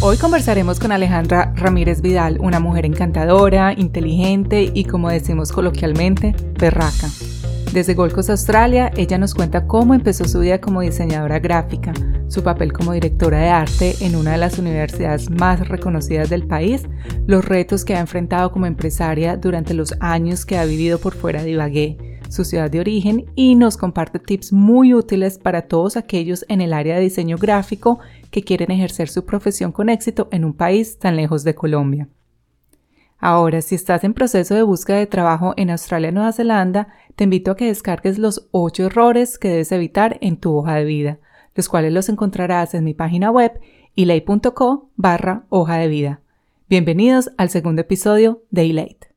Hoy conversaremos con Alejandra Ramírez Vidal, una mujer encantadora, inteligente y, como decimos coloquialmente, berraca. Desde Gold Coast, Australia, ella nos cuenta cómo empezó su vida como diseñadora gráfica, su papel como directora de arte en una de las universidades más reconocidas del país, los retos que ha enfrentado como empresaria durante los años que ha vivido por fuera de Ibagué, su ciudad de origen y nos comparte tips muy útiles para todos aquellos en el área de diseño gráfico que quieren ejercer su profesión con éxito en un país tan lejos de Colombia. Ahora, si estás en proceso de búsqueda de trabajo en Australia y Nueva Zelanda, te invito a que descargues los 8 errores que debes evitar en tu hoja de vida, los cuales los encontrarás en mi página web ilay.co barra hoja de vida. Bienvenidos al segundo episodio de Elate.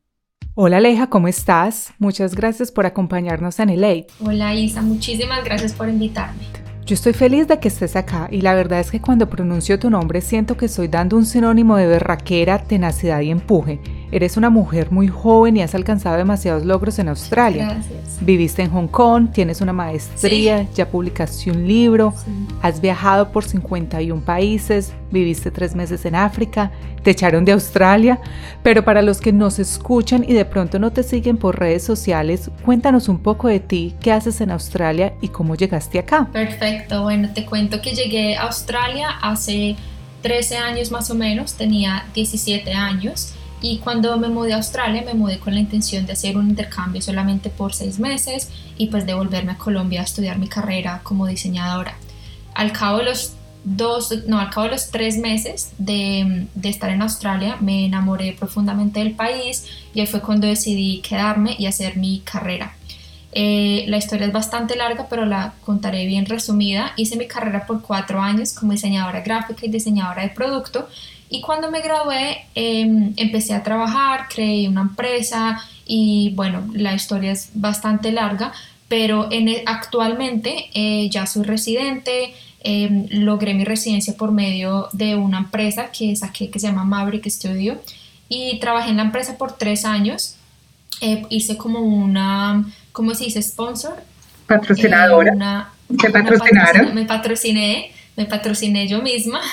Hola Aleja, ¿cómo estás? Muchas gracias por acompañarnos en Elate. Hola Isa, muchísimas gracias por invitarme. Yo estoy feliz de que estés acá y la verdad es que cuando pronuncio tu nombre siento que estoy dando un sinónimo de berraquera, tenacidad y empuje. Eres una mujer muy joven y has alcanzado demasiados logros en Australia. Gracias. Viviste en Hong Kong, tienes una maestría, ya publicaste un libro, has viajado por 51 países, viviste tres meses en África, te echaron de Australia, pero para los que nos escuchan y de pronto no te siguen por redes sociales, cuéntanos un poco de ti, qué haces en Australia y cómo llegaste acá. Perfecto, bueno, te cuento que llegué a Australia hace 13 años más o menos, tenía 17 años y cuando me mudé a Australia me mudé con la intención de hacer un intercambio solamente por seis meses y pues de volverme a Colombia a estudiar mi carrera como diseñadora. Al cabo de los dos, no, al cabo de los tres meses de, de estar en Australia me enamoré profundamente del país y ahí fue cuando decidí quedarme y hacer mi carrera. Eh, la historia es bastante larga, pero la contaré bien resumida. Hice mi carrera por cuatro años como diseñadora gráfica y diseñadora de producto y cuando me gradué em, empecé a trabajar, creé una empresa y bueno, la historia es bastante larga, pero en, e, actualmente eh, ya soy residente, em, logré mi residencia por medio de una empresa que saqué que se llama Maverick Studio y trabajé en la empresa por tres años. Eh, hice como una, ¿cómo se dice? Sponsor. Patrocinadora. ¿Te patrocinaron? me patrociné, me patrociné yo misma.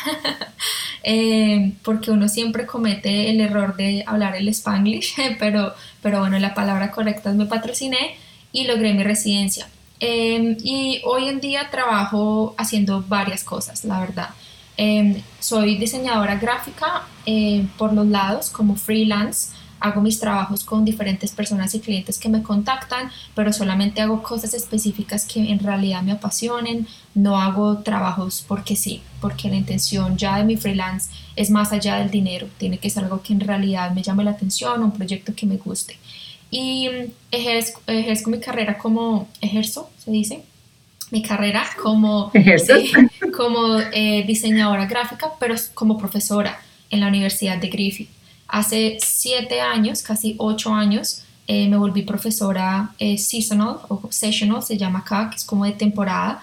Eh, porque uno siempre comete el error de hablar el spanglish, pero, pero bueno, la palabra correcta es me patrociné y logré mi residencia. Em, y hoy en día trabajo haciendo varias cosas, la verdad. Em, soy diseñadora gráfica eh, por los lados como freelance hago mis trabajos con diferentes personas y clientes que me contactan, pero solamente hago cosas específicas que en realidad me apasionen, no hago trabajos porque sí, porque la intención ya de mi freelance es más allá del dinero, tiene que ser algo que en realidad me llame la atención, un proyecto que me guste. Y ejerzo, ejerzo mi carrera como, ejerzo, se dice, mi carrera como, como eh, diseñadora gráfica, pero como profesora en la Universidad de Griffith. Hace siete años, casi ocho años, eh, me volví profesora eh, seasonal o sessional, se llama acá, que es como de temporada.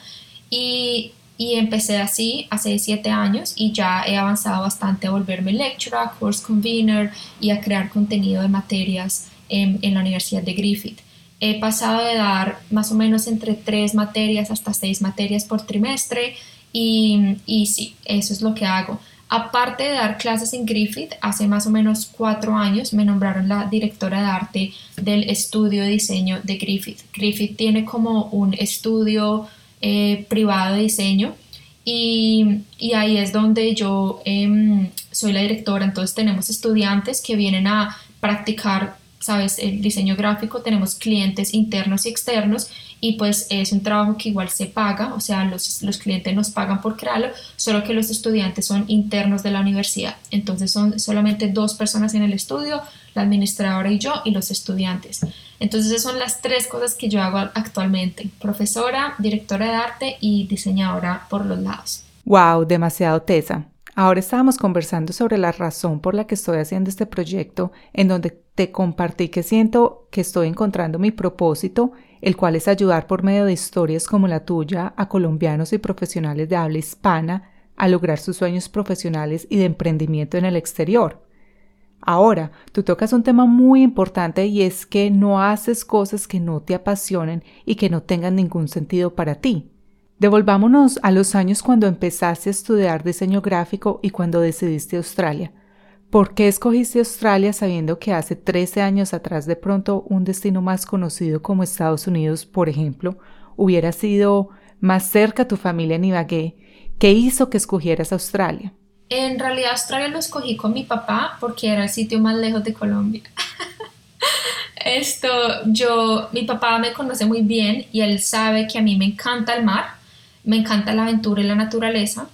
Y, y, empecé así hace siete años y ya he avanzado bastante a volverme lecturer, course convener y a crear contenido de materias en, en la Universidad de Griffith. He pasado de dar más o menos entre tres materias hasta seis materias por trimestre y, y sí, eso es lo que hago. Aparte de dar clases en Griffith, hace más o menos cuatro años me nombraron la directora de arte del estudio de diseño de Griffith. Griffith tiene como un estudio eh, privado de diseño y, ahí es donde yo em, soy la directora. Entonces tenemos estudiantes que vienen a practicar sabes, el diseño gráfico tenemos clientes internos y externos y pues es un trabajo que igual se paga, o sea, los, los clientes nos pagan por crearlo, solo que los estudiantes son internos de la universidad. Entonces son solamente dos personas en el estudio, la administradora y yo y los estudiantes. Entonces esas son las tres cosas que yo hago actualmente, profesora, directora de arte y diseñadora por los lados. Wow, demasiado tesa. Ahora estábamos conversando sobre la razón por la que estoy haciendo este proyecto, en donde te compartí que siento que estoy encontrando mi propósito, el cual es ayudar por medio de historias como la tuya a colombianos y profesionales de habla hispana a lograr sus sueños profesionales y de emprendimiento en el exterior. Ahora, tú tocas un tema muy importante y es que no haces cosas que no te apasionen y que no tengan ningún sentido para ti. Devolvámonos a los años cuando empezaste a estudiar diseño gráfico y cuando decidiste Australia. ¿Por qué escogiste Australia sabiendo que hace 13 años atrás de pronto un destino más conocido como Estados Unidos, por ejemplo, hubiera sido más cerca a tu familia en Ibagué? ¿Qué hizo que escogieras Australia? En realidad Australia lo escogí con mi papá porque era el sitio más lejos de Colombia. Esto, yo, mi papá me conoce muy bien y él sabe que a mí me encanta el mar me encanta la aventura y la naturaleza.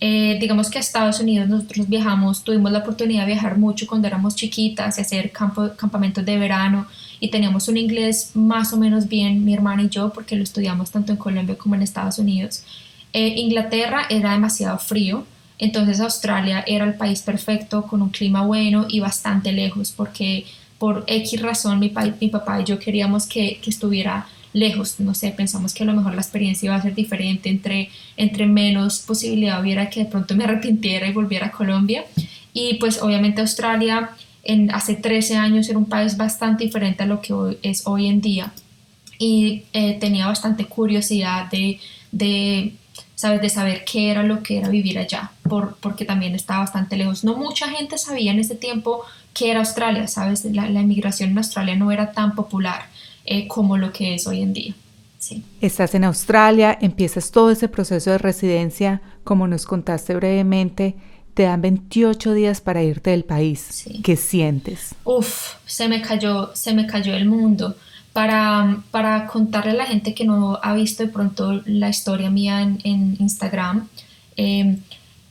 Eh, digamos que a Estados Unidos nosotros viajamos, tuvimos la oportunidad de viajar mucho cuando éramos chiquitas y hacer campo, campamentos de verano y teníamos un inglés más o menos bien, mi hermana y yo, porque lo estudiamos tanto en Colombia como en Estados Unidos. Eh, Inglaterra era demasiado frío, entonces Australia era el país perfecto, con un clima bueno y bastante lejos, porque por X razón mi, mi papá y yo queríamos que, que estuviera lejos, no sé, pensamos que a lo mejor la experiencia iba a ser diferente, entre, entre menos posibilidad hubiera que de pronto me arrepintiera y volviera a Colombia. Y pues obviamente Australia hace 13 años era un país bastante diferente a lo que es hoy en día. Y eh, tenía bastante curiosidad de, de, ¿sabes? de saber qué era lo que era vivir allá, por, porque también estaba bastante lejos. No mucha gente sabía en ese tiempo qué era Australia, ¿sabes? La, la inmigración en Australia no era tan popular. Eh, como lo que es hoy en día. Sí. Estás en Australia, empiezas todo ese proceso de residencia, como nos contaste brevemente, te dan 28 días para irte del país. ¿Qué sientes? Uf, se me cayó, se me cayó el mundo. Para, para contarle a la gente que no ha visto de pronto la historia mía en, Instagram, em,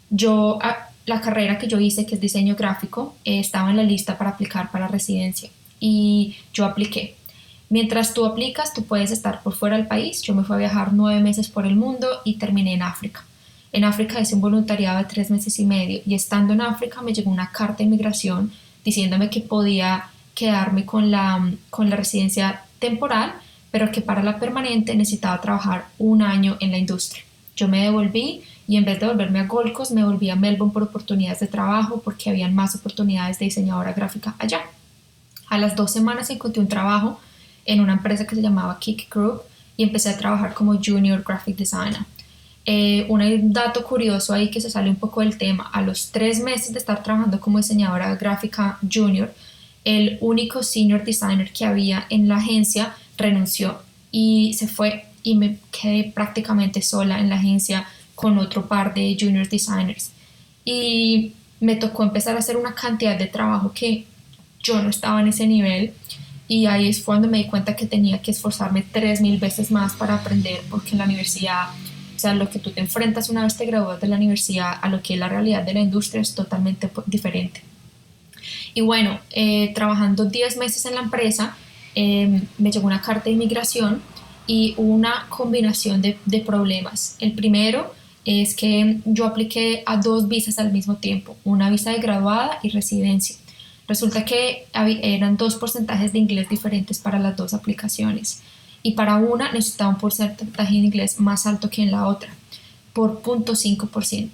yo, ah, la carrera que yo hice, que es diseño gráfico, eh, estaba en la lista para aplicar para residencia y yo apliqué. Mientras tú aplicas, tú puedes estar por fuera del país. Yo me fui a viajar nueve meses por el mundo y terminé en África. En África hice un voluntariado de tres meses y medio y estando en África me llegó una carta de inmigración diciéndome que podía quedarme con la, con la residencia temporal, pero que para la permanente necesitaba trabajar un año en la industria. Yo me devolví y en vez de volverme a Gold Coast me volví a Melbourne por oportunidades de trabajo porque habían más oportunidades de diseñadora gráfica allá. A las dos semanas encontré un trabajo en una empresa que se llamaba Kick Group y empecé a trabajar como Junior Graphic Designer. Eh, un dato curioso ahí que se sale un poco del tema, a los tres meses de estar trabajando como diseñadora gráfica junior, el único senior designer que había en la agencia renunció y se fue y me quedé prácticamente sola en la agencia con otro par de junior designers. Y me tocó empezar a hacer una cantidad de trabajo que yo no estaba en ese nivel y ahí es cuando me di cuenta que tenía que esforzarme tres mil veces más para aprender, porque en la universidad, o sea, lo que tú te enfrentas una vez te gradúas de la universidad a lo que es la realidad de la industria es totalmente diferente. Y bueno, eh, trabajando 10 meses en la empresa, em, me llegó una carta de inmigración y una combinación de, de problemas. El primero es que yo apliqué a dos visas al mismo tiempo, una visa de graduada y residencia. Resulta que eran dos porcentajes de inglés diferentes para las dos aplicaciones y para una necesitaba un porcentaje de inglés más alto que en la otra, por 0.5%.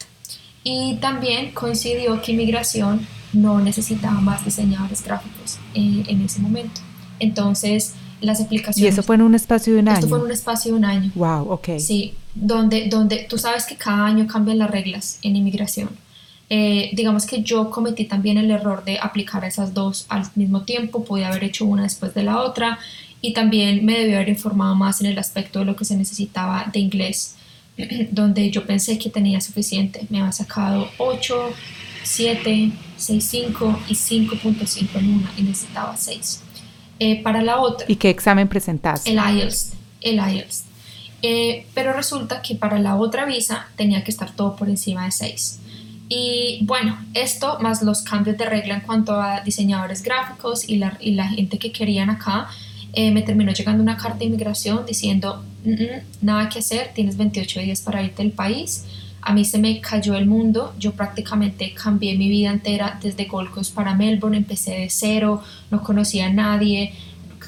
Y también coincidió que inmigración no necesitaba más diseñadores gráficos eh, en ese momento. Entonces, las aplicaciones... ¿Y eso fue en un espacio de un año? Esto fue en un espacio de un año. Wow, ok. Sí, donde, donde tú sabes que cada año cambian las reglas en inmigración. Eh, digamos que yo cometí también el error de aplicar esas dos al mismo tiempo, podía haber hecho una después de la otra y también me debí haber informado más en el aspecto de lo que se necesitaba de inglés, donde yo pensé que tenía suficiente. Me había sacado 8, 7, 6.5 y 5.5 en una y necesitaba 6. eh, para la otra. ¿Y qué examen presentaste? El IELTS. El IELTS. Eh, pero resulta que para la otra visa tenía que estar todo por encima de 6. Y bueno, esto más los cambios de regla en cuanto a diseñadores gráficos y la, y la gente que querían acá, eh, me terminó llegando una carta de inmigración diciendo, nada que hacer, tienes 28 días para irte del país. A mí se me cayó el mundo, yo prácticamente cambié mi vida entera desde Gold Coast para Melbourne, empecé de cero, no conocía a nadie,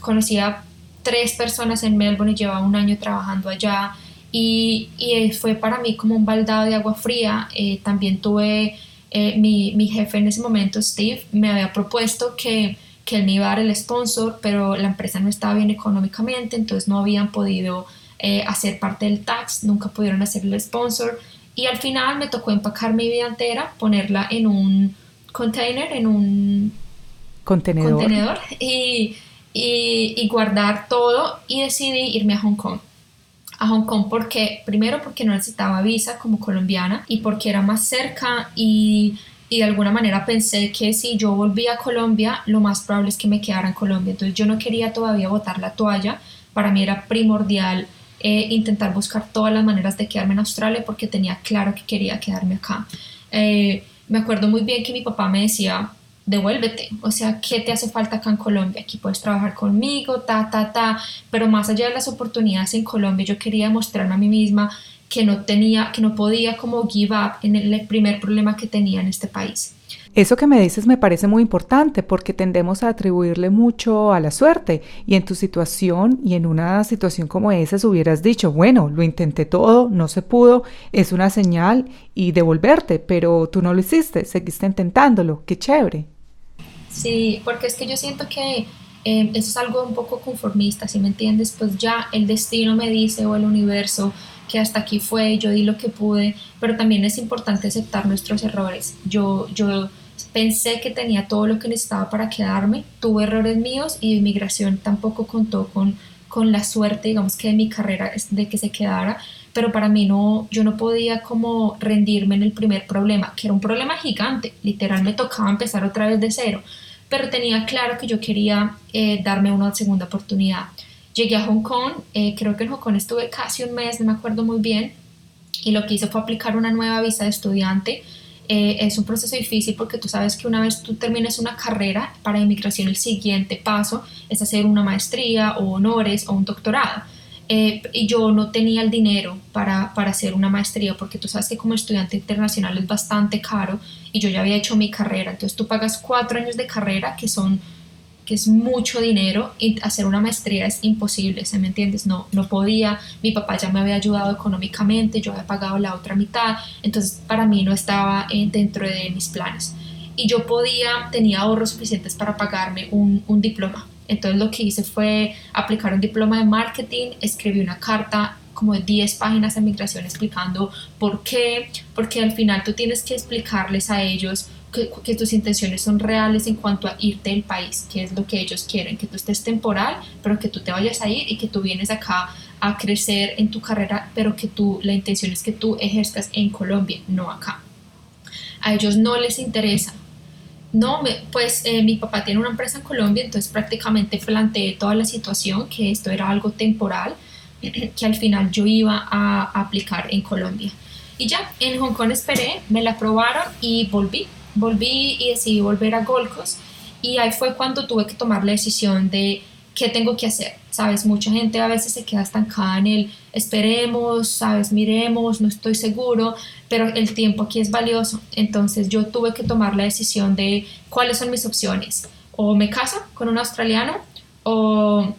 conocía tres personas en Melbourne y llevaba un año trabajando allá. Y, y fue para mí como un baldado de agua fría. Eh, también tuve eh, mi, mi, jefe en ese momento, Steve, me había propuesto que, que él me iba a dar el sponsor, pero la empresa no estaba bien económicamente, entonces no habían podido eh, hacer parte del tax, nunca pudieron hacer el sponsor. Y al final me tocó empacar mi vida entera, ponerla en un container, en un contenedor, contenedor. Y y, guardar todo y decidí irme a Hong Kong. A Hong Kong porque primero porque no necesitaba visa como colombiana y porque era más cerca y, y, de alguna manera pensé que si yo volvía a Colombia lo más probable es que me quedara en Colombia. Entonces yo no quería todavía botar la toalla. Para mí era primordial eh, intentar buscar todas las maneras de quedarme en Australia porque tenía claro que quería quedarme acá. Eh, me acuerdo muy bien que mi papá me decía devuélvete, o sea, ¿qué te hace falta acá en Colombia? Aquí puedes trabajar conmigo, ta, ta, ta, pero más allá de las oportunidades en Colombia, yo quería demostrarme a mí misma que no tenía, que no podía como give up en el primer problema que tenía en este país. Eso que me dices me parece muy importante porque tendemos a atribuirle mucho a la suerte y en tu situación y en una situación como esa hubieras dicho, bueno, lo intenté todo, no se pudo, es una señal y devolverte, pero tú no lo hiciste, seguiste intentándolo, qué chévere. Sí, porque es que yo siento que eh, eso es algo un poco conformista, si me entiendes, pues ya el destino me dice o el universo que hasta aquí fue, yo di lo que pude, pero también es importante aceptar nuestros errores. Yo, yo pensé que tenía todo lo que necesitaba para quedarme, tuve errores míos y inmigración tampoco contó con, con la suerte, digamos que de mi carrera de que se quedara, pero para mí no, yo no podía como rendirme en el primer problema, que era un problema gigante, literal me tocaba empezar otra vez de cero, pero tenía claro que yo quería eh, darme una segunda oportunidad. Llegué a Hong Kong, eh, creo que en Hong Kong estuve casi un mes, no me acuerdo muy bien, y lo que hice fue aplicar una nueva visa de estudiante. Eh, es un proceso difícil porque tú sabes que una vez tú termines una carrera, para inmigración el siguiente paso es hacer una maestría o honores o un doctorado. Eh, y yo no tenía el dinero para, para, hacer una maestría porque tú sabes que como estudiante internacional es bastante caro y yo ya había hecho mi carrera, entonces tú pagas cuatro años de carrera que son que es mucho dinero y hacer una maestría es imposible, ¿se me entiendes? No, no podía, mi papá ya me había ayudado económicamente, yo había pagado la otra mitad, entonces para mí no estaba eh, dentro de mis planes. Y yo podía, tenía ahorros suficientes para pagarme un, un diploma. Entonces lo que hice fue aplicar un diploma de marketing, escribí una carta como de 10 páginas de migración explicando por qué, porque al final tú tienes que explicarles a ellos que, tus intenciones son reales en cuanto a irte del país, que es lo que ellos quieren, que tú estés temporal, pero que tú te vayas a ir y que tú vienes acá a crecer en tu carrera, pero que tú, la intención es que tú ejerzas en Colombia, no acá. A ellos no les interesa no, pues eh, mi papá tiene una empresa en Colombia, entonces prácticamente planteé toda la situación, que esto era algo temporal, que al final yo iba a aplicar en Colombia. Y ya, en Hong Kong esperé, me la aprobaron y volví. Volví y decidí volver a Golcos. Y ahí fue cuando tuve que tomar la decisión de qué tengo que hacer. Sabes, mucha gente a veces se queda estancada en el esperemos, sabes, miremos, no estoy seguro, pero el tiempo aquí es valioso. Entonces yo tuve que tomar la decisión de cuáles son mis opciones. O me caso con un australiano o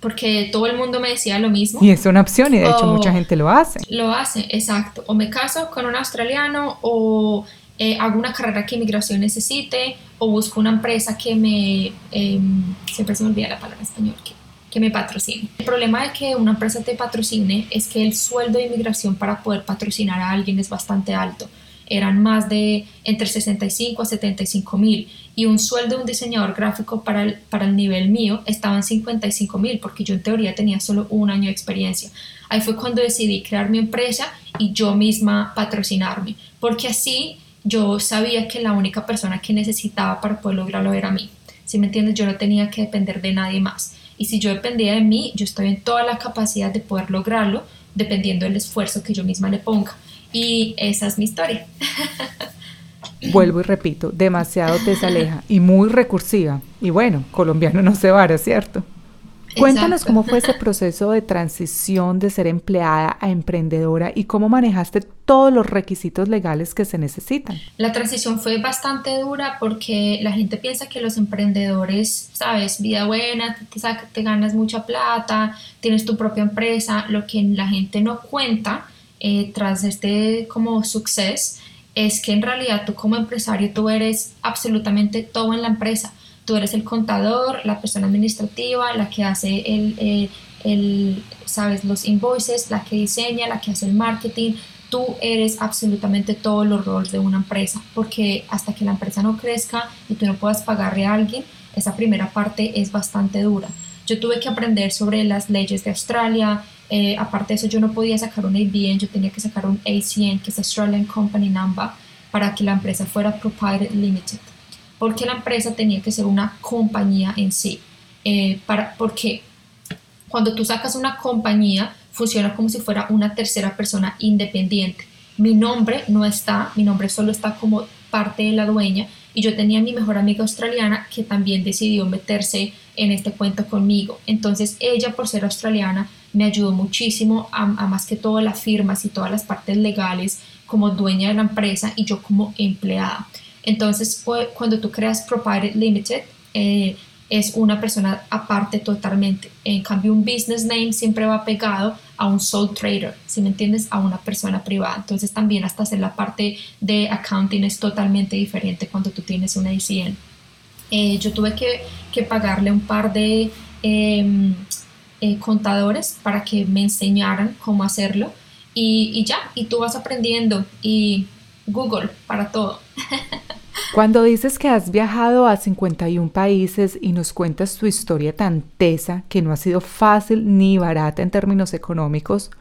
porque todo el mundo me decía lo mismo. Y es una opción y de hecho mucha gente lo hace. Lo hace, exacto. O me caso con un australiano o eh, hago una carrera que inmigración necesite o busco una empresa que me, em, siempre se me olvida la palabra español, que, que, me patrocine. El problema de que una empresa te patrocine es que el sueldo de inmigración para poder patrocinar a alguien es bastante alto. Eran más de entre 65 a 75 mil y un sueldo de un diseñador gráfico para el, para el nivel mío estaba en 55 mil porque yo en teoría tenía solo un año de experiencia. Ahí fue cuando decidí crear mi empresa y yo misma patrocinarme, porque así yo sabía que la única persona que necesitaba para poder lograrlo era mí. Si me entiendes, yo no tenía que depender de nadie más. Y si yo dependía de mí, yo estoy en toda la capacidad de poder lograrlo, dependiendo del esfuerzo que yo misma le ponga. Y esa es mi historia. Vuelvo y repito, demasiado desaleja y muy recursiva. Y bueno, colombiano no se vara, ¿cierto? Cuéntanos cómo fue ese proceso de transición de ser empleada a emprendedora y cómo manejaste todos los requisitos legales que se necesitan. La transición fue bastante dura porque la gente piensa que los emprendedores, sabes, vida buena, te, te ganas mucha plata, tienes tu propia empresa, lo que la gente no cuenta eh, tras este como suceso es que en realidad tú como empresario tú eres absolutamente todo en la empresa tú eres el contador, la persona administrativa, la que hace el, el, sabes, los invoices, la que diseña, la que hace el marketing. Tú eres absolutamente todos los roles de una empresa, porque hasta que la empresa no crezca y tú no puedas pagarle a alguien, esa primera parte es bastante dura. Yo tuve que aprender sobre las leyes de Australia, eh, aparte de eso yo no podía sacar un ABN, yo tenía que sacar un ACN, que es Australian Company Number, para que la empresa fuera Proprietary Limited porque la empresa tenía que ser una compañía en sí. Eh, para, porque cuando tú sacas una compañía, funciona como si fuera una tercera persona independiente. Mi nombre no está, mi nombre solo está como parte de la dueña y yo tenía mi mejor amiga australiana que también decidió meterse en este cuento conmigo. Entonces ella por ser australiana me ayudó muchísimo a, a más que todo las firmas y todas las partes legales como dueña de la empresa y yo como empleada. Entonces, cuando tú creas Provided Limited, eh, es una persona aparte totalmente. En cambio, un business name siempre va pegado a un sole trader, si me entiendes, a una persona privada. Entonces, también hasta hacer la parte de accounting es totalmente diferente cuando tú tienes una ICN. Eh, yo tuve que, que, pagarle un par de em, eh, contadores para que me enseñaran cómo hacerlo y, y ya, y tú vas aprendiendo y Google para todo. Cuando dices que has viajado a 51 países y nos cuentas tu historia tan tesa que no ha sido fácil ni barata en términos económicos,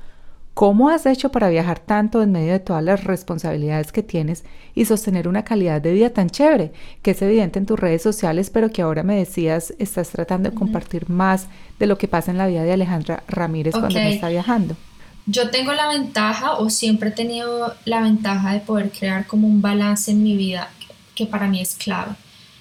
¿cómo has hecho para viajar tanto en medio de todas las responsabilidades que tienes y sostener una calidad de vida tan chévere, que es evidente en tus redes sociales, pero que ahora me decías estás tratando de compartir más de lo que pasa en la vida de Alejandra Ramírez cuando está viajando? Yo tengo la ventaja o siempre he tenido la ventaja de poder crear como un balance en mi vida que para mí es clave.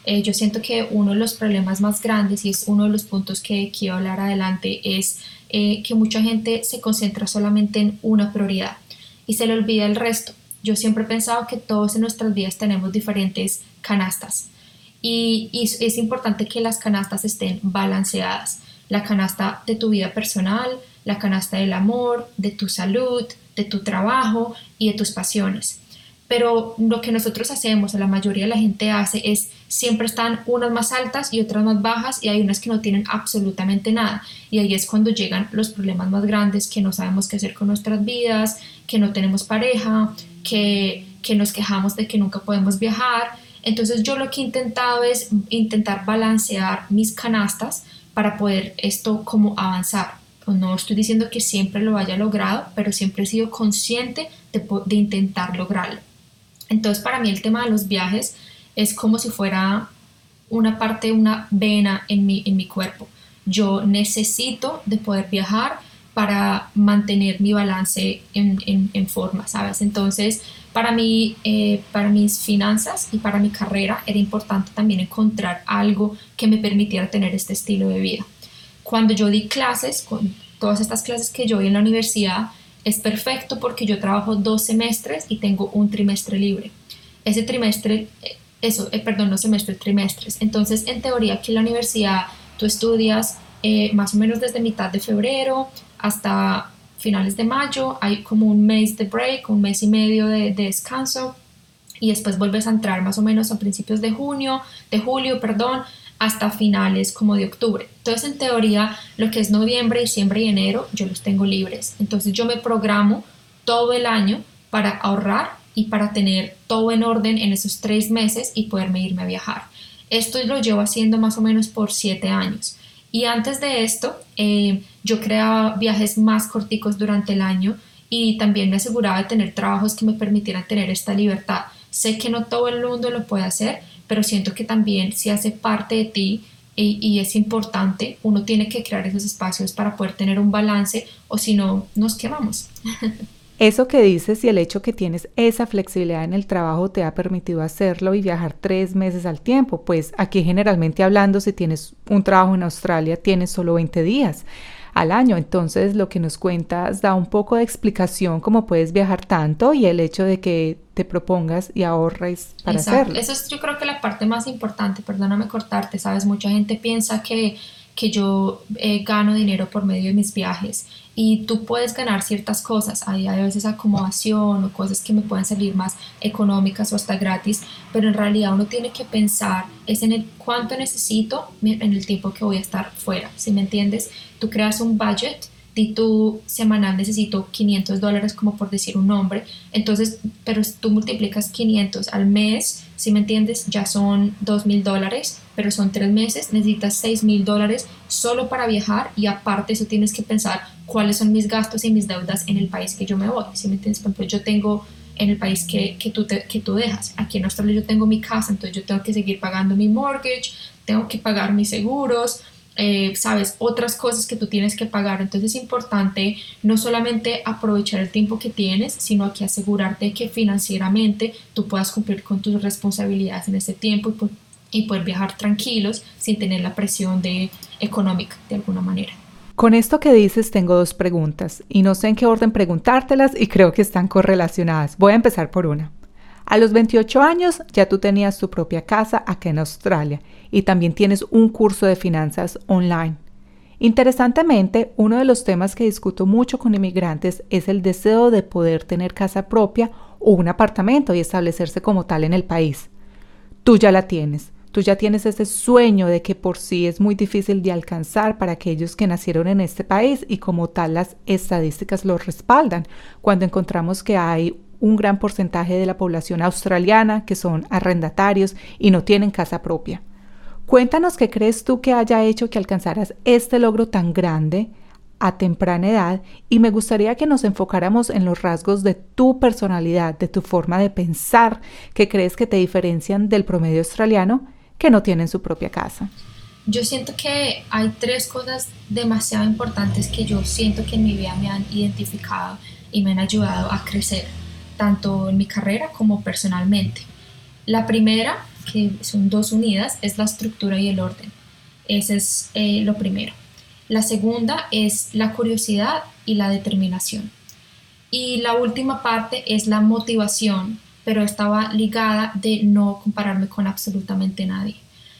Eh, yo siento que uno de los problemas más grandes y es uno de los puntos que quiero hablar adelante es eh, que mucha gente se concentra solamente en una prioridad y se le olvida el resto. Yo siempre he pensado que todos en nuestras vidas tenemos diferentes canastas y, y es importante que las canastas estén balanceadas. La canasta de tu vida personal, la canasta del amor, de tu salud, de tu trabajo y de tus pasiones pero lo que nosotros hacemos, o la mayoría de la gente hace, es siempre están unas más altas y otras más bajas y hay unas que no tienen absolutamente nada. Y ahí es cuando llegan los problemas más grandes, que no sabemos qué hacer con nuestras vidas, que no tenemos pareja, que, que nos quejamos de que nunca podemos viajar. Entonces yo lo que he intentado es intentar balancear mis canastas para poder esto como avanzar. No estoy diciendo que siempre lo haya logrado, pero siempre he sido consciente de, de intentar lograrlo. Entonces para mí el tema de los viajes es como si fuera una parte, una vena en mi, en mi cuerpo. Yo necesito de poder viajar para mantener mi balance en, forma, ¿sabes? Entonces, para mí, eh, para mis finanzas y para mi carrera era importante también encontrar algo que me permitiera tener este estilo de vida. Cuando yo di clases, con todas estas clases que yo di en la universidad, es perfecto porque yo trabajo dos semestres y tengo un trimestre libre. Ese trimestre, eh, eso, eh, perdón, no semestre, trimestres. Entonces, en teoría, aquí en la universidad tú estudias eh, más o menos desde mitad de febrero hasta finales de mayo. Hay como un mes de break, un mes y medio de, de descanso y después vuelves a entrar más o menos a principios de junio, de julio, perdón, hasta finales como de octubre. Entonces, en teoría, lo que es noviembre, diciembre y enero, yo los tengo libres. Entonces, yo me programo todo el año para ahorrar y para tener todo en orden en esos tres meses y poderme irme a viajar. Esto lo llevo haciendo más o menos por siete años. Y antes de esto, eh, yo creaba viajes más corticos durante el año y también me aseguraba de tener trabajos que me permitieran tener esta libertad Sé que no todo el mundo lo puede hacer, pero siento que también si hace parte de ti y, es importante, uno tiene que crear esos espacios para poder tener un balance o si no, nos quemamos. Eso que dices y el hecho que tienes esa flexibilidad en el trabajo te ha permitido hacerlo y viajar tres meses al tiempo, pues aquí generalmente hablando, si tienes un trabajo en Australia, tienes solo 20 días al año. Entonces, lo que nos cuentas da un poco de explicación cómo puedes viajar tanto y el hecho de que te propongas y ahorres para hacerlo. Eso es yo creo que la parte más importante, perdóname cortarte, sabes, mucha gente piensa que que yo eh, gano dinero por medio de mis viajes y tú puedes ganar ciertas cosas, hay, a veces acomodación o cosas que me pueden salir más económicas o hasta gratis, pero en realidad uno tiene que pensar es en el cuánto necesito en el tiempo que voy a estar fuera, si me entiendes? Tú creas un budget y tú semanal necesito 500 dólares como por decir un nombre, entonces, pero tú multiplicas 500 al mes, si me entiendes, ya son 2 mil dólares, pero son tres meses, necesitas 6 mil dólares solo para viajar y aparte eso tienes que pensar cuáles son mis gastos y mis deudas en el país que yo me voy, si me entiendes, por ejemplo, yo tengo en el país que, que, tú que tú dejas. Aquí en Australia yo tengo mi casa, entonces yo tengo que seguir pagando mi mortgage, tengo que pagar mis seguros, eh, sabes, otras cosas que tú tienes que pagar. Entonces es importante no solamente aprovechar el tiempo que tienes, sino que asegurarte que financieramente tú puedas cumplir con tus responsabilidades en ese tiempo y, y poder viajar tranquilos sin tener la presión de, económica de alguna manera. Con esto que dices tengo dos preguntas y no sé en qué orden preguntártelas y creo que están correlacionadas. Voy a empezar por una. A los 28 años ya tú tenías tu propia casa acá en Australia y también tienes un curso de finanzas online. Interesantemente, uno de los temas que discuto mucho con inmigrantes es el deseo de poder tener casa propia o un apartamento y establecerse como tal en el país. Tú ya la tienes. Tú ya tienes ese sueño de que por sí es muy difícil de alcanzar para aquellos que nacieron en este país y como tal las estadísticas lo respaldan cuando encontramos que hay un gran porcentaje de la población australiana que son arrendatarios y no tienen casa propia. Cuéntanos qué crees tú que haya hecho que alcanzaras este logro tan grande a temprana edad y me gustaría que nos enfocáramos en los rasgos de tu personalidad, de tu forma de pensar que crees que te diferencian del promedio australiano que no tienen su propia casa. Yo siento que hay tres cosas demasiado importantes que yo siento que en mi vida me han identificado y me han ayudado a crecer tanto en mi carrera como personalmente. La primera, que son dos unidas, es la estructura y el orden. Ese es eh, lo primero. La segunda es la curiosidad y la determinación. Y la última parte es la motivación, pero estaba ligada de no compararme con absolutamente nadie.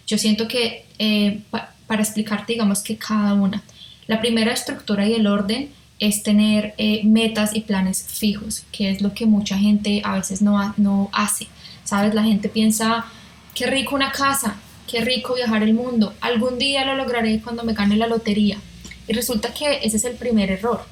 Yo siento que eh, para explicarte, digamos que cada una, la primera estructura y el orden es tener eh, metas y planes fijos, que es lo que mucha gente a veces no, no hace. ¿Sabes? La gente piensa, qué rico una casa, qué rico viajar el mundo, algún día lo lograré cuando me gane la lotería. Y resulta que ese es el primer error.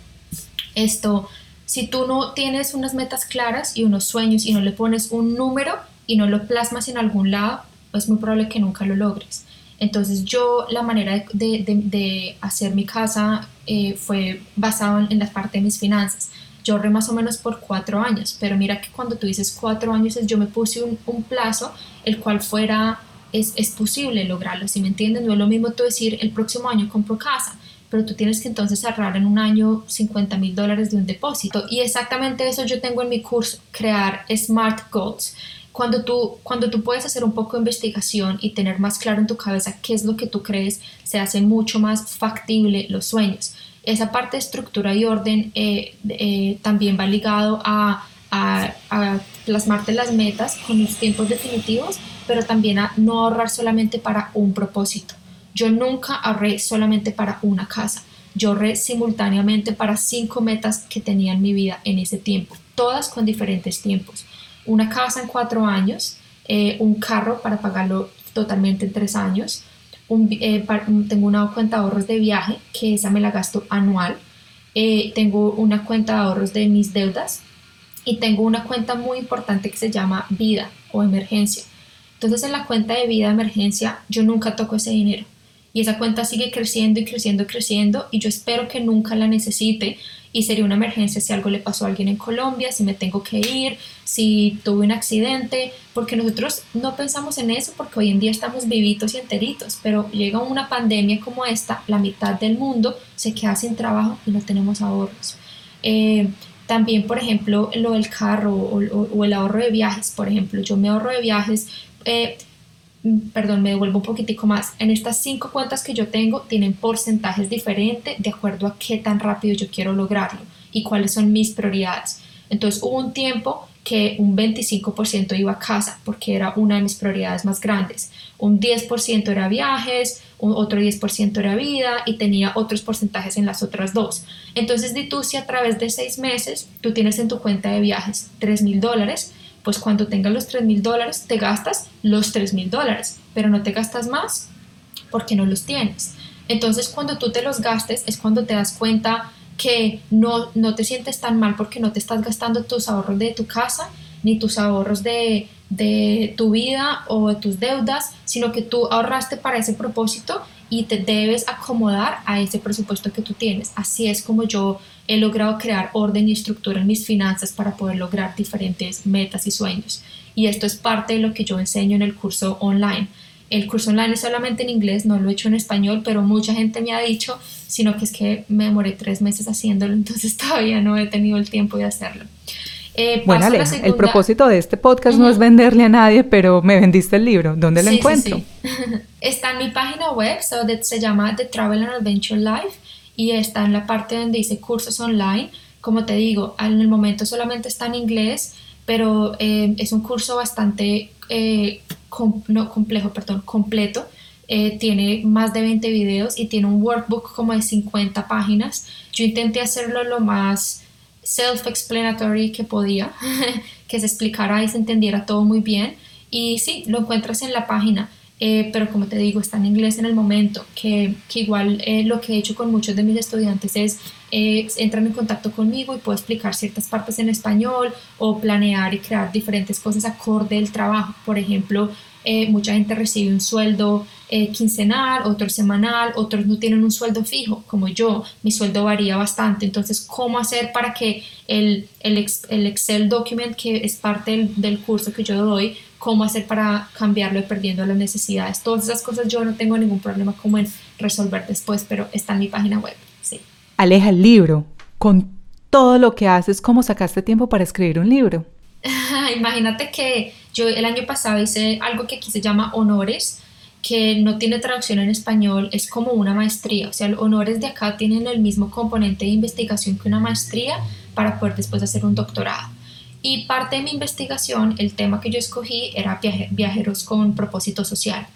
Esto, si tú no tienes unas metas claras y unos sueños y no le pones un número y no lo plasmas en algún lado, es muy probable que nunca lo logres. Entonces yo la manera de, hacer mi casa eh, fue basado en, la parte de mis finanzas. Yo ahorré más o menos por cuatro años, pero mira que cuando tú dices cuatro años, yo me puse un, plazo el cual fuera, es, es posible lograrlo, si me entienden? No es lo mismo tú decir el próximo año compro casa, pero tú tienes que entonces ahorrar en un año 50 mil dólares de un depósito. Y exactamente eso yo tengo en mi curso, crear Smart Goals cuando tú, cuando tú puedes hacer un poco de investigación y tener más claro en tu cabeza qué es lo que tú crees, se hace mucho más factible los sueños. Esa parte de estructura y orden eh, eh, también va ligado a, a, a, plasmarte las metas con los tiempos definitivos, pero también a no ahorrar solamente para un propósito. Yo nunca ahorré solamente para una casa. Yo ahorré simultáneamente para cinco metas que tenía en mi vida en ese tiempo, todas con diferentes tiempos una casa en cuatro años, eh, un carro para pagarlo totalmente en tres años, eh, tengo una cuenta de ahorros de viaje, que esa me la gasto anual, eh, tengo una cuenta de ahorros de mis deudas y tengo una cuenta muy importante que se llama vida o emergencia. Entonces en la cuenta de vida emergencia yo nunca toco ese dinero y esa cuenta sigue creciendo y creciendo y creciendo y yo espero que nunca la necesite y sería una emergencia si algo le pasó a alguien en Colombia, si me tengo que ir, si tuve un accidente, porque nosotros no pensamos en eso porque hoy en día estamos vivitos y enteritos, pero llega una pandemia como esta, la mitad del mundo se queda sin trabajo y no tenemos ahorros. Eh, también, por ejemplo, lo del carro o, el ahorro de viajes, por ejemplo, yo me ahorro de viajes. Eh, perdón, me devuelvo un poquitico más. En estas cinco cuentas que yo tengo tienen porcentajes diferentes de acuerdo a qué tan rápido yo quiero lograrlo y cuáles son mis prioridades. Entonces hubo un tiempo que un 25% iba a casa porque era una de mis prioridades más grandes. Un 10% era viajes, otro 10% era vida y tenía otros porcentajes en las otras dos. Entonces, di tú si a través de seis meses tú tienes en tu cuenta de viajes 3 mil dólares, pues cuando tengas los 3 mil dólares te gastas los 3 mil dólares, pero no te gastas más porque no los tienes. Entonces, cuando tú te los gastes es cuando te das cuenta que no, no te sientes tan mal porque no te estás gastando tus ahorros de tu casa ni tus ahorros de, de tu vida o de tus deudas, sino que tú ahorraste para ese propósito y te debes acomodar a ese presupuesto que tú tienes. Así es como yo he logrado crear orden y estructura en mis finanzas para poder lograr diferentes metas y sueños. Y esto es parte de lo que yo enseño en el curso online. El curso online es solamente en inglés, no lo he hecho en español, pero mucha gente me ha dicho, sino que es que me demoré tres meses haciéndolo, entonces todavía no he tenido el tiempo de hacerlo. Eh, bueno, el propósito de este podcast no es venderle a nadie, pero me vendiste el libro. ¿Dónde lo encuentro? está en mi página web, se llama The Travel and Adventure Life y está en la parte donde dice cursos online. Como te digo, en el momento solamente está en inglés, pero eh, es un curso bastante eh, no, complejo, perdón, completo. Eh, tiene más de 20 videos y tiene un workbook como de 50 páginas. Yo intenté hacerlo lo más self-explanatory que podía, que se explicara y se entendiera todo muy bien. Y sí, lo encuentras en la página. Eh, pero como te digo, está en inglés en el momento, que, que igual eh, lo que he hecho con muchos de mis estudiantes es eh, entran en contacto conmigo y puedo explicar ciertas partes en español o planear y crear diferentes cosas acorde al trabajo. Por ejemplo, eh, mucha gente recibe un sueldo quincenal, otro semanal, otros no tienen un sueldo fijo, como yo, mi sueldo varía bastante. Entonces, ¿cómo hacer para que el, el, el Excel document, que es parte del, del curso que yo doy, cómo hacer para cambiarlo y perdiendo las necesidades. Todas esas cosas yo no tengo ningún problema como en resolver después, pero está en mi página web. Sí. Aleja el libro. Con todo lo que haces, ¿cómo sacaste tiempo para escribir un libro? Imagínate que yo el año pasado hice algo que aquí se llama honores, que no tiene traducción en español, es como una maestría. O sea, los honores de acá tienen el mismo componente de investigación que una maestría para poder después hacer un doctorado. Y parte de mi investigación, el tema que yo escogí era viajeros con propósito social.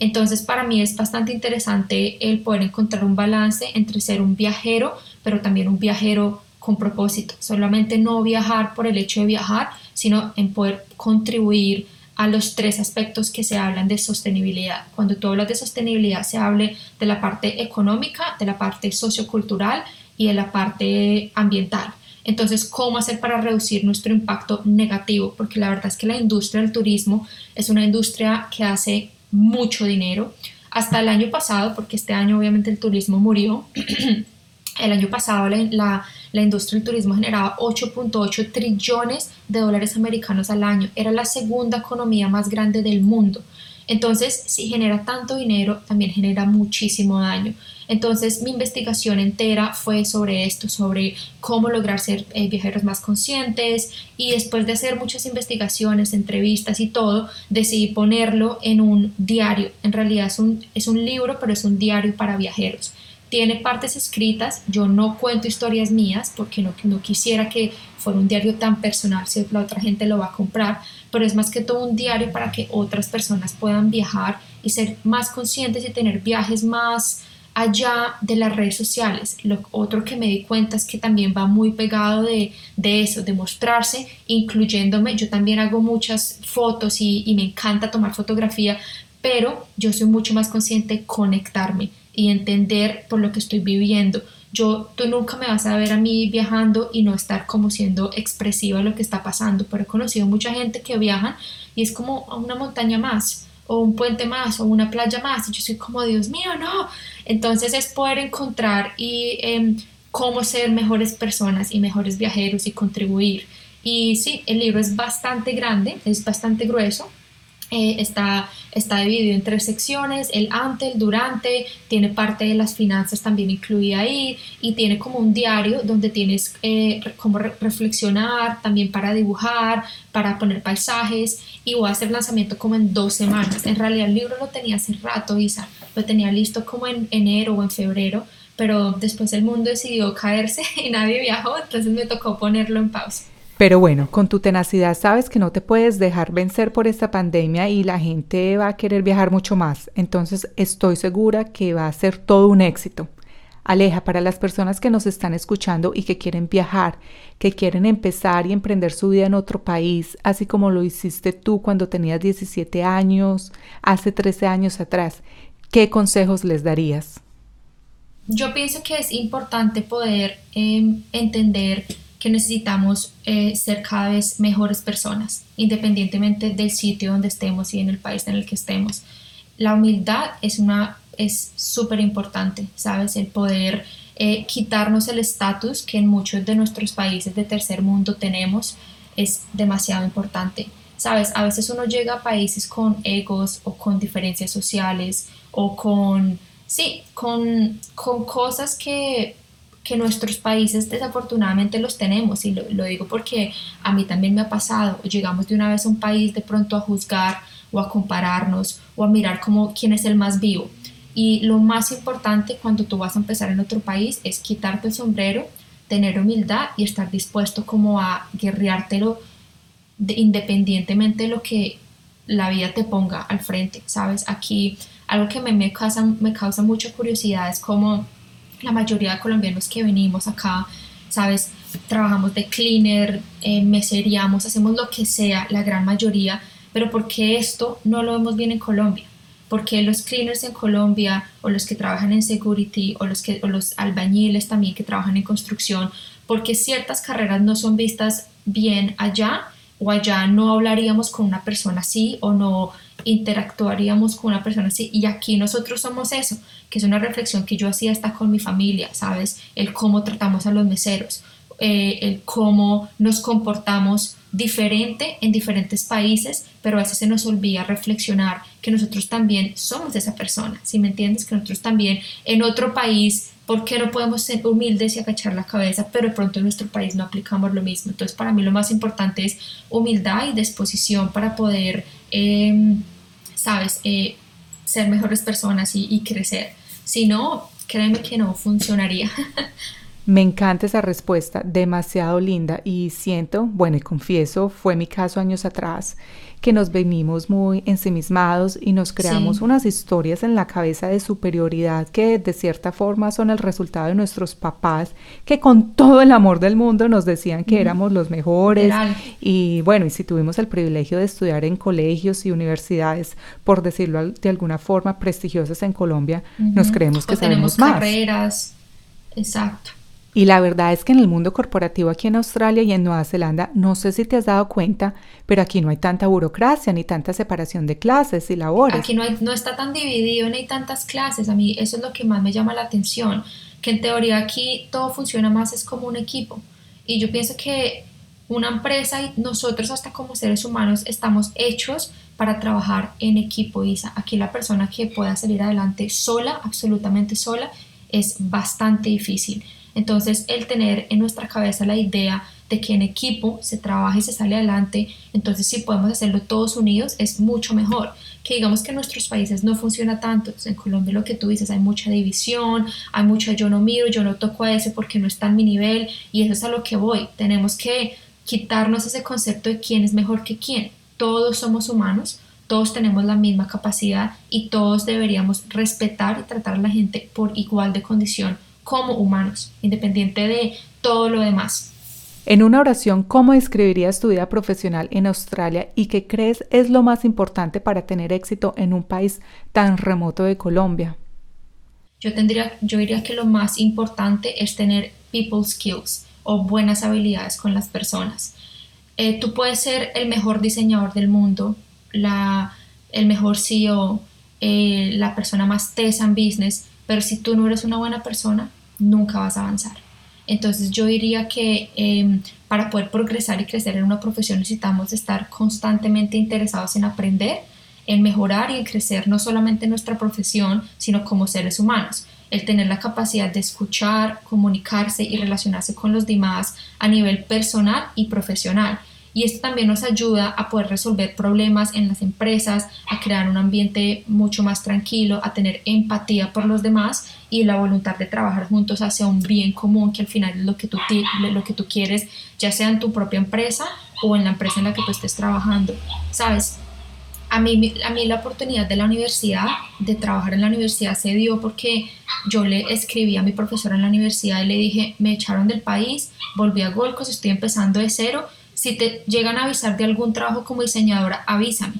Entonces, para mí es bastante interesante el poder encontrar un balance entre ser un viajero, pero también un viajero con propósito. Solamente no viajar por el hecho de viajar, sino en poder contribuir a los tres aspectos que se hablan de sostenibilidad. Cuando tú hablas de sostenibilidad, se hable de la parte económica, de la parte sociocultural y de la parte ambiental. Entonces, ¿cómo hacer para reducir nuestro impacto negativo? Porque la verdad es que la industria del turismo es una industria que hace mucho dinero. Hasta el año pasado, porque este año obviamente el turismo murió, el año pasado la, la industria del turismo generaba 8.8 trillones de dólares americanos al año. Era la segunda economía más grande del mundo. Entonces, si genera tanto dinero, también genera muchísimo daño. Entonces mi investigación entera fue sobre esto, sobre cómo lograr ser eh, viajeros más conscientes y después de hacer muchas investigaciones, entrevistas y todo, decidí ponerlo en un diario. En realidad es un, es un libro, pero es un diario para viajeros. Tiene partes escritas, yo no cuento historias mías porque no, no quisiera que fuera un diario tan personal si la otra gente lo va a comprar, pero es más que todo un diario para que otras personas puedan viajar y ser más conscientes y tener viajes más allá de las redes sociales. Lo otro que me di cuenta es que también va muy pegado de, eso, de mostrarse, incluyéndome. Yo también hago muchas fotos y, me encanta tomar fotografía, pero yo soy mucho más consciente de conectarme y entender por lo que estoy viviendo. Yo, tú nunca me vas a ver a mí viajando y no estar como siendo expresiva lo que está pasando, pero he conocido mucha gente que viaja y es como una montaña más o un puente más o una playa más y yo soy como Dios mío no entonces es poder encontrar y em, cómo ser mejores personas y mejores viajeros y contribuir y sí el libro es bastante grande es bastante grueso eh, está, está dividido en tres secciones, el antes, el durante, tiene parte de las finanzas también incluida ahí y tiene como un diario donde tienes eh, como reflexionar, también para dibujar, para poner paisajes y voy a hacer lanzamiento como en dos semanas. En realidad el libro lo tenía hace rato, Isa, lo tenía listo como en enero o en febrero, pero después el mundo decidió caerse y nadie viajó, entonces me tocó ponerlo en pausa. Pero bueno, con tu tenacidad sabes que no te puedes dejar vencer por esta pandemia y la gente va a querer viajar mucho más. Entonces estoy segura que va a ser todo un éxito. Aleja, para las personas que nos están escuchando y que quieren viajar, que quieren empezar y emprender su vida en otro país, así como lo hiciste tú cuando tenías 17 años, hace 13 años atrás, ¿qué consejos les darías? Yo pienso que es importante poder em, entender que necesitamos eh, ser cada vez mejores personas, independientemente del sitio donde estemos y en el país en el que estemos. La humildad es una es súper importante, ¿sabes? El poder eh, quitarnos el estatus que en muchos de nuestros países de tercer mundo tenemos es demasiado importante. ¿Sabes? A veces uno llega a países con egos o con diferencias sociales o con, sí, con, con cosas que que nuestros países desafortunadamente los tenemos y lo, digo porque a mí también me ha pasado, llegamos de una vez a un país de pronto a juzgar o a compararnos o a mirar como quién es el más vivo. Y lo más importante cuando tú vas a empezar en otro país es quitarte el sombrero, tener humildad y estar dispuesto como a guerreártelo independientemente de lo que la vida te ponga al frente, ¿sabes? Aquí algo que me, me, causa, me causa mucha curiosidad es como la mayoría de colombianos que venimos acá, sabes, trabajamos de cleaner, eh, meseríamos, hacemos lo que sea, la gran mayoría, pero ¿por qué esto no lo vemos bien en Colombia? porque los cleaners en Colombia o los que trabajan en security o los, que, o los albañiles también que trabajan en construcción, porque ciertas carreras no son vistas bien allá o allá no hablaríamos con una persona así o no interactuaríamos con una persona así y aquí nosotros somos eso, que es una reflexión que yo hacía hasta con mi familia, ¿sabes? El cómo tratamos a los meseros, eh, el cómo nos comportamos diferente en diferentes países, pero a veces se nos olvida reflexionar que nosotros también somos esa persona, si me entiendes? Que nosotros también en otro país, ¿por qué no podemos ser humildes y agachar la cabeza, pero de pronto en nuestro país no aplicamos lo mismo? Entonces para mí lo más importante es humildad y disposición para poder... Em, ¿sabes? Eh, ser mejores personas y, y crecer. Si no, créeme que no funcionaría. Me encanta esa respuesta, demasiado linda y siento, bueno y confieso, fue mi caso años atrás, que nos venimos muy ensimismados y nos creamos unas historias en la cabeza de superioridad que de cierta forma son el resultado de nuestros papás que con todo el amor del mundo nos decían que éramos los mejores. Y bueno, y si tuvimos el privilegio de estudiar en colegios y universidades, por decirlo de alguna forma, prestigiosas en Colombia, nos creemos que sabemos más. carreras, exacto. Y la verdad es que en el mundo corporativo aquí en Australia y en Nueva Zelanda, no sé si te has dado cuenta, pero aquí no hay tanta burocracia ni tanta separación de clases y labores. Aquí no, no está tan dividido ni hay tantas clases. A mí eso es lo que más me llama la atención, que en teoría aquí todo funciona más, es como un equipo. Y yo pienso que una empresa y nosotros hasta como seres humanos estamos hechos para trabajar en equipo, Isa. Aquí la persona que pueda salir adelante sola, absolutamente sola, es bastante difícil. Entonces, el tener en nuestra cabeza la idea de que en equipo se trabaja y se sale adelante, entonces si podemos hacerlo todos unidos es mucho mejor. Que digamos que en nuestros países no funciona tanto. En Colombia lo que tú dices, hay mucha división, hay mucha yo no miro, yo no toco a ese porque no está en mi nivel y eso es a lo que voy. Tenemos que quitarnos ese concepto de quién es mejor que quién. Todos somos humanos, todos tenemos la misma capacidad y todos deberíamos respetar y tratar a la gente por igual de condición como humanos, independiente de todo lo demás. En una oración, ¿cómo describirías tu vida profesional en Australia y qué crees es lo más importante para tener éxito en un país tan remoto de Colombia? Yo, tendría, yo diría que lo más importante es tener people skills o buenas habilidades con las personas. Eh, tú puedes ser el mejor diseñador del mundo, la el mejor CEO, eh, la persona más tesa en business, pero si tú no eres una buena persona, nunca vas a avanzar. Entonces yo diría que em, para poder progresar y crecer en una profesión necesitamos estar constantemente interesados en aprender, en mejorar y en crecer no solamente en nuestra profesión, sino como seres humanos. El tener la capacidad de escuchar, comunicarse y relacionarse con los demás a nivel personal y profesional y esto también nos ayuda a poder resolver problemas en las empresas, a crear un ambiente mucho más tranquilo, a tener empatía por los demás y la voluntad de trabajar juntos hacia un bien común que al final es lo que tú, quieres, ya sea en tu propia empresa o en la empresa en la que tú estés trabajando. ¿Sabes? A mí, a mí la oportunidad de la universidad, de trabajar en la universidad, se dio porque yo le escribí a mi profesora en la universidad y le dije, me echaron del país, volví a Golcos, estoy empezando de cero si te llegan a avisar de algún trabajo como diseñadora, avísame.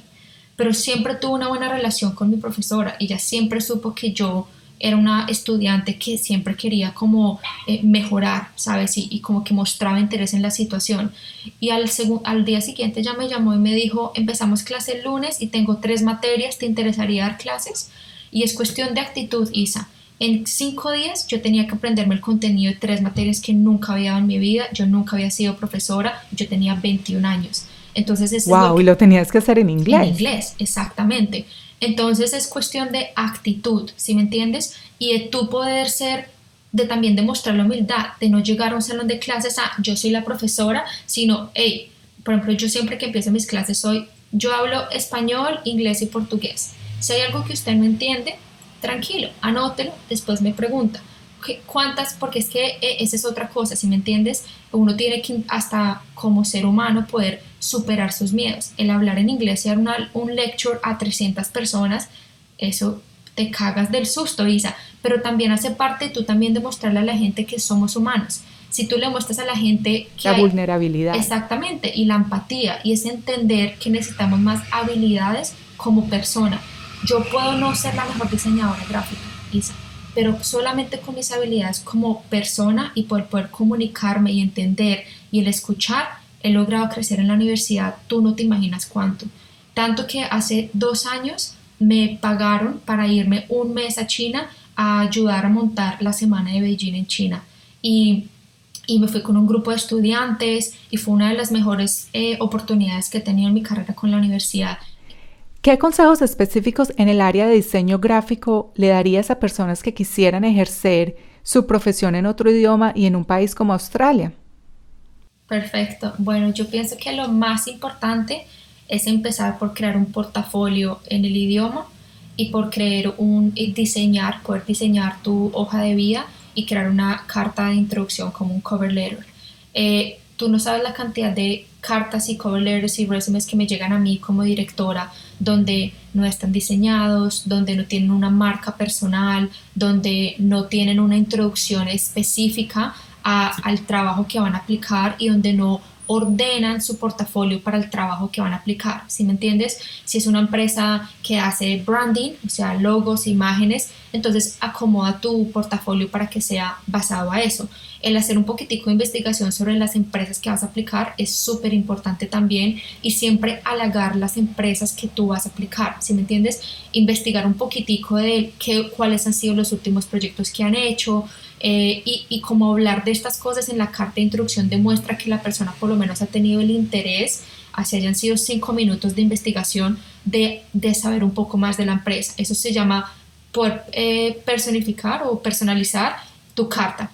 Pero siempre tuve una buena relación con mi profesora. Ella siempre supo que yo era una estudiante que siempre quería como eh, mejorar, ¿sabes? Y, como que mostraba interés en la situación. Y al, al día siguiente ya me llamó y me dijo, empezamos clase el lunes y tengo tres materias, ¿te interesaría dar clases? Y es cuestión de actitud, Isa. En cinco días yo tenía que aprenderme el contenido de tres materias que nunca había dado en mi vida. Yo nunca había sido profesora, yo tenía 21 años. Entonces es wow, y lo tenías que hacer en inglés. En inglés, exactamente. Entonces es cuestión de actitud, ¿sí me entiendes? Y de tú poder ser, de también demostrar la humildad, de no llegar a un salón de clases a yo soy la profesora, sino, hey, por ejemplo, yo siempre que empiezo mis clases soy, yo hablo español, inglés y portugués. Si hay algo que usted no entiende, tranquilo, anótelo, después me pregunta. ¿Cuántas? Porque es que eh, esa es otra cosa, si me entiendes, uno tiene que hasta como ser humano poder superar sus miedos. El hablar en inglés y dar una, un lecture a 300 personas, eso te cagas del susto, Isa, pero también hace parte tú también demostrarle a la gente que somos humanos. Si tú le muestras a la gente que... La vulnerabilidad. Exactamente, y la empatía, y es entender que necesitamos más habilidades como persona yo puedo no ser la mejor diseñadora gráfica, Isa, pero solamente con mis habilidades como persona y por poder comunicarme y entender y el escuchar, he logrado crecer en la universidad, tú no te imaginas cuánto. Tanto que hace dos años me pagaron para irme un mes a China a ayudar a montar la semana de Beijing en China. Y, y me fui con un grupo de estudiantes y fue una de las mejores eh, oportunidades que he tenido en mi carrera con la universidad. ¿Qué consejos específicos en el área de diseño gráfico le darías a personas que quisieran ejercer su profesión en otro idioma y en un país como Australia? Perfecto. Bueno, yo pienso que lo más importante es empezar por crear un portafolio en el idioma y por crear un diseñar, poder diseñar tu hoja de vida y crear una carta de introducción como un cover letter. Eh, tú no sabes la cantidad de cartas y cover letters y resumes que me llegan a mí como directora donde no están diseñados, donde no tienen una marca personal, donde no tienen una introducción específica al trabajo que van a aplicar y donde no ordenan su portafolio para el trabajo que van a aplicar. ¿Sí me entiendes? Si es una empresa que hace branding, o sea, logos, imágenes, entonces acomoda tu portafolio para que sea basado a eso. El hacer un poquitico de investigación sobre las empresas que vas a aplicar es súper importante también y siempre halagar las empresas que tú vas a aplicar. ¿Sí me entiendes? Investigar un poquitico de qué, cuáles han sido los últimos proyectos que han hecho, eh, y, y como hablar de estas cosas en la carta de introducción demuestra que la persona por lo menos ha tenido el interés, así hayan sido cinco minutos de investigación, de, de saber un poco más de la empresa. Eso se llama poder eh, personificar o personalizar tu carta.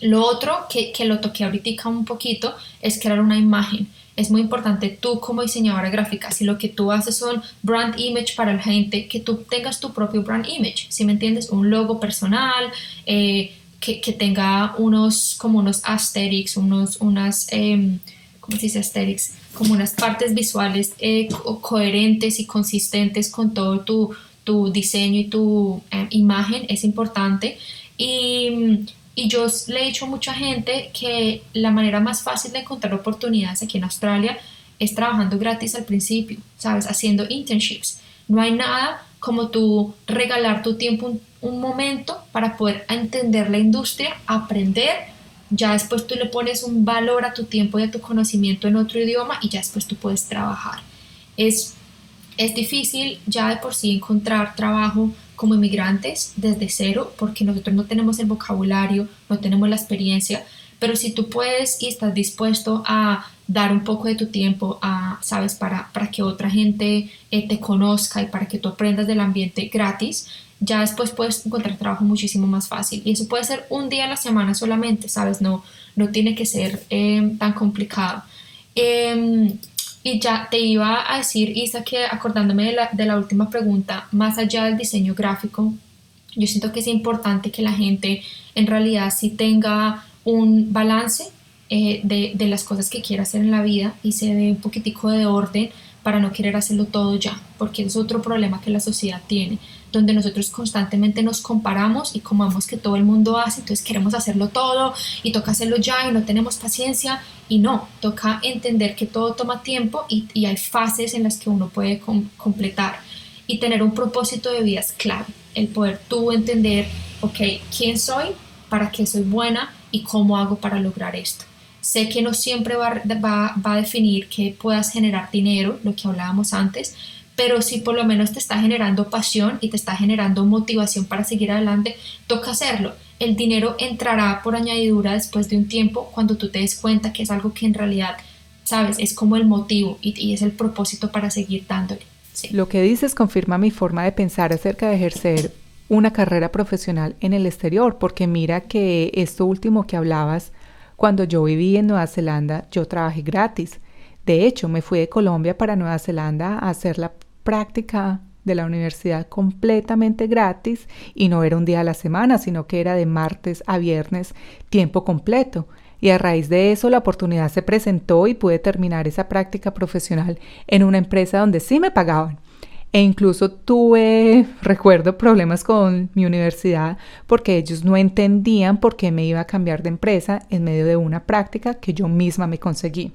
Lo otro que, que lo toqué ahorita un poquito es crear una imagen es muy importante tú como diseñadora gráfica, si lo que tú haces son brand image para la gente, que tú tengas tu propio brand image, si me entiendes, un logo personal, eh, que, tenga unos, como unos aesthetics, unos, unas, eh, ¿cómo se dice aesthetics? Como unas partes visuales eh, coherentes y consistentes con todo tu, tu diseño y tu em, imagen, es importante. Y, y yo le he dicho a mucha gente que la manera más fácil de encontrar oportunidades aquí en Australia es trabajando gratis al principio, ¿sabes? Haciendo internships. No hay nada como tú regalar tu tiempo un, momento para poder entender la industria, aprender, ya después tú le pones un valor a tu tiempo y a tu conocimiento en otro idioma y ya después tú puedes trabajar. Es, es difícil ya de por sí encontrar trabajo como inmigrantes desde cero porque nosotros no tenemos el vocabulario, no tenemos la experiencia, pero si tú puedes y estás dispuesto a dar un poco de tu tiempo, a, sabes, para, para que otra gente eh, te conozca y para que tú aprendas del ambiente gratis, ya después puedes encontrar trabajo muchísimo más fácil. Y eso puede ser un día a la semana solamente, ¿sabes? No, no tiene que ser eh, tan complicado. Em, y ya te iba a decir, Isa, que acordándome de la, de la última pregunta, más allá del diseño gráfico, yo siento que es importante que la gente en realidad sí tenga un balance eh, de, de, las cosas que quiere hacer en la vida y se dé un poquitico de orden para no querer hacerlo todo ya, porque es otro problema que la sociedad tiene, donde nosotros constantemente nos comparamos y como que todo el mundo hace, entonces queremos hacerlo todo y toca hacerlo ya y no tenemos paciencia y no, toca entender que todo toma tiempo y, y hay fases en las que uno puede completar y tener un propósito de vida es clave, el poder tú entender, ok, ¿quién soy? ¿Para qué soy buena? ¿Y cómo hago para lograr esto? Sé que no siempre va, va, va, a definir que puedas generar dinero, lo que hablábamos antes, pero si por lo menos te está generando pasión y te está generando motivación para seguir adelante, toca hacerlo. El dinero entrará por añadidura después de un tiempo cuando tú te des cuenta que es algo que en realidad, sabes, es como el motivo y, es el propósito para seguir dándole. Lo que dices confirma mi forma de pensar acerca de ejercer una carrera profesional en el exterior, porque mira que esto último que hablabas, cuando yo viví en Nueva Zelanda, yo trabajé gratis. De hecho, me fui de Colombia para Nueva Zelanda a hacer la práctica de la universidad completamente gratis y no era un día a la semana, sino que era de martes a viernes tiempo completo. Y a raíz de eso la oportunidad se presentó y pude terminar esa práctica profesional en una empresa donde sí me pagaban. E incluso tuve, recuerdo, problemas con mi universidad porque ellos no entendían por qué me iba a cambiar de empresa en medio de una práctica que yo misma me conseguí.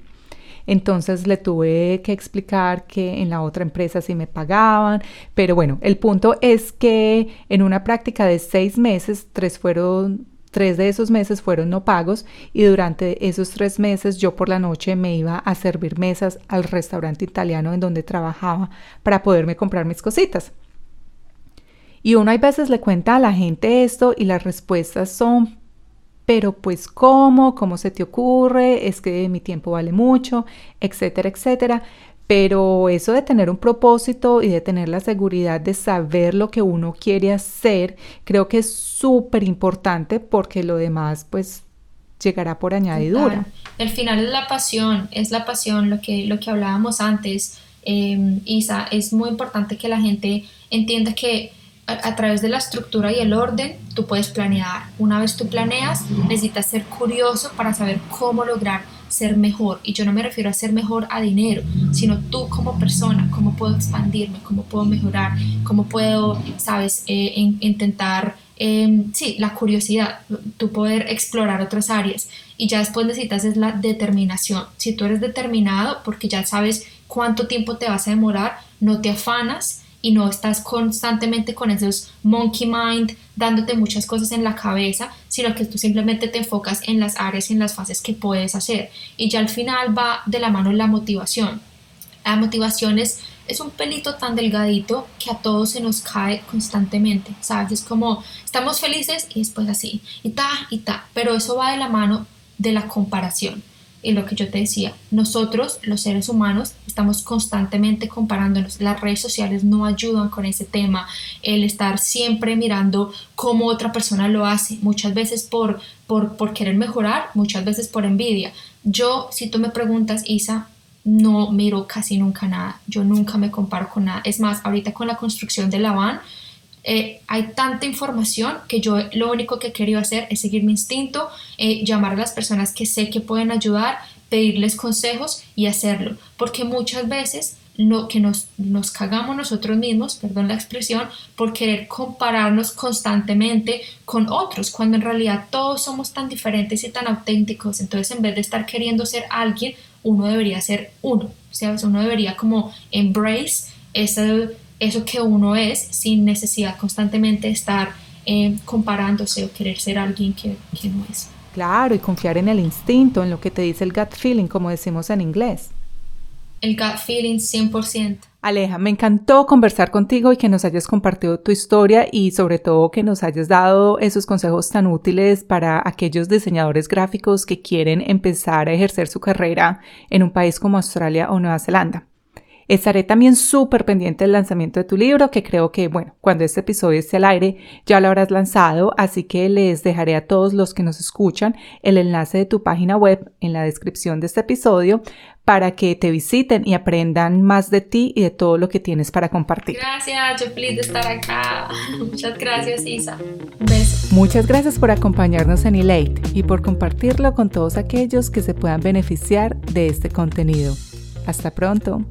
Entonces le tuve que explicar que en la otra empresa sí me pagaban, pero bueno, el punto es que en una práctica de seis meses, tres fueron Tres de esos meses fueron no pagos y durante esos tres meses yo por la noche me iba a servir mesas al restaurante italiano en donde trabajaba para poderme comprar mis cositas. Y uno hay veces le cuenta a la gente esto y las respuestas son, pero pues cómo, cómo se te ocurre, es que mi tiempo vale mucho, etcétera, etcétera. Pero eso de tener un propósito y de tener la seguridad de saber lo que uno quiere hacer, creo que es súper importante porque lo demás pues llegará por añadidura. El final es la pasión, es la pasión, lo que, lo que hablábamos antes, em, Isa, es muy importante que la gente entienda que a, través de la estructura y el orden tú puedes planear. Una vez tú planeas, necesitas ser curioso para saber cómo lograr ser mejor. Y yo no me refiero a ser mejor a dinero, sino tú como persona, cómo puedo expandirme, cómo puedo mejorar, cómo puedo, sabes, eh, intentar, em, sí, la curiosidad, tú poder explorar otras áreas. Y ya después necesitas es la determinación. Si tú eres determinado, porque ya sabes cuánto tiempo te vas a demorar, no te afanas y no estás constantemente con esos monkey mind dándote muchas cosas en la cabeza, sino que tú simplemente te enfocas en las áreas y en las fases que puedes hacer. Y ya al final va de la mano la motivación. La motivación es, es un pelito tan delgadito que a todos se nos cae constantemente, ¿sabes? Es como estamos felices y después así, y ta, y ta, pero eso va de la mano de la comparación y lo que yo te decía, nosotros, los seres humanos, estamos constantemente comparándonos. Las redes sociales no ayudan con ese tema. El estar siempre mirando cómo otra persona lo hace, muchas veces por, por, por querer mejorar, muchas veces por envidia. Yo, si tú me preguntas, Isa, no miro casi nunca nada. Yo nunca me comparo con nada. Es más, ahorita con la construcción de la van, eh, hay tanta información que yo lo único que he querido hacer es seguir mi instinto, eh, llamar a las personas que sé que pueden ayudar, pedirles consejos y hacerlo. Porque muchas veces lo que nos, nos cagamos nosotros mismos, perdón la expresión, por querer compararnos constantemente con otros, cuando en realidad todos somos tan diferentes y tan auténticos. Entonces, en vez de estar queriendo ser alguien, uno debería ser uno. O sea, uno debería como embrace ese eso que uno es sin necesidad constantemente estar eh, comparándose o querer ser alguien que, que no es. Claro, y confiar en el instinto, en lo que te dice el gut feeling, como decimos en inglés. el gut feeling 100%. Aleja, me encantó conversar contigo y que nos hayas compartido tu historia y sobre todo que nos hayas dado esos consejos tan útiles para aquellos diseñadores gráficos que quieren empezar a ejercer su carrera en un país como Australia o Nueva Zelanda. Estaré también súper pendiente del lanzamiento de tu libro, que creo que, bueno, cuando este episodio esté al aire ya lo habrás lanzado, así que les dejaré a todos los que nos escuchan el enlace de tu página web en la descripción de este episodio para que te visiten y aprendan más de ti y de todo lo que tienes para compartir. Gracias, yo feliz de estar acá. Muchas gracias, Isa. Un beso. Muchas gracias por acompañarnos en Elate y por compartirlo con todos aquellos que se puedan beneficiar de este contenido. Hasta pronto.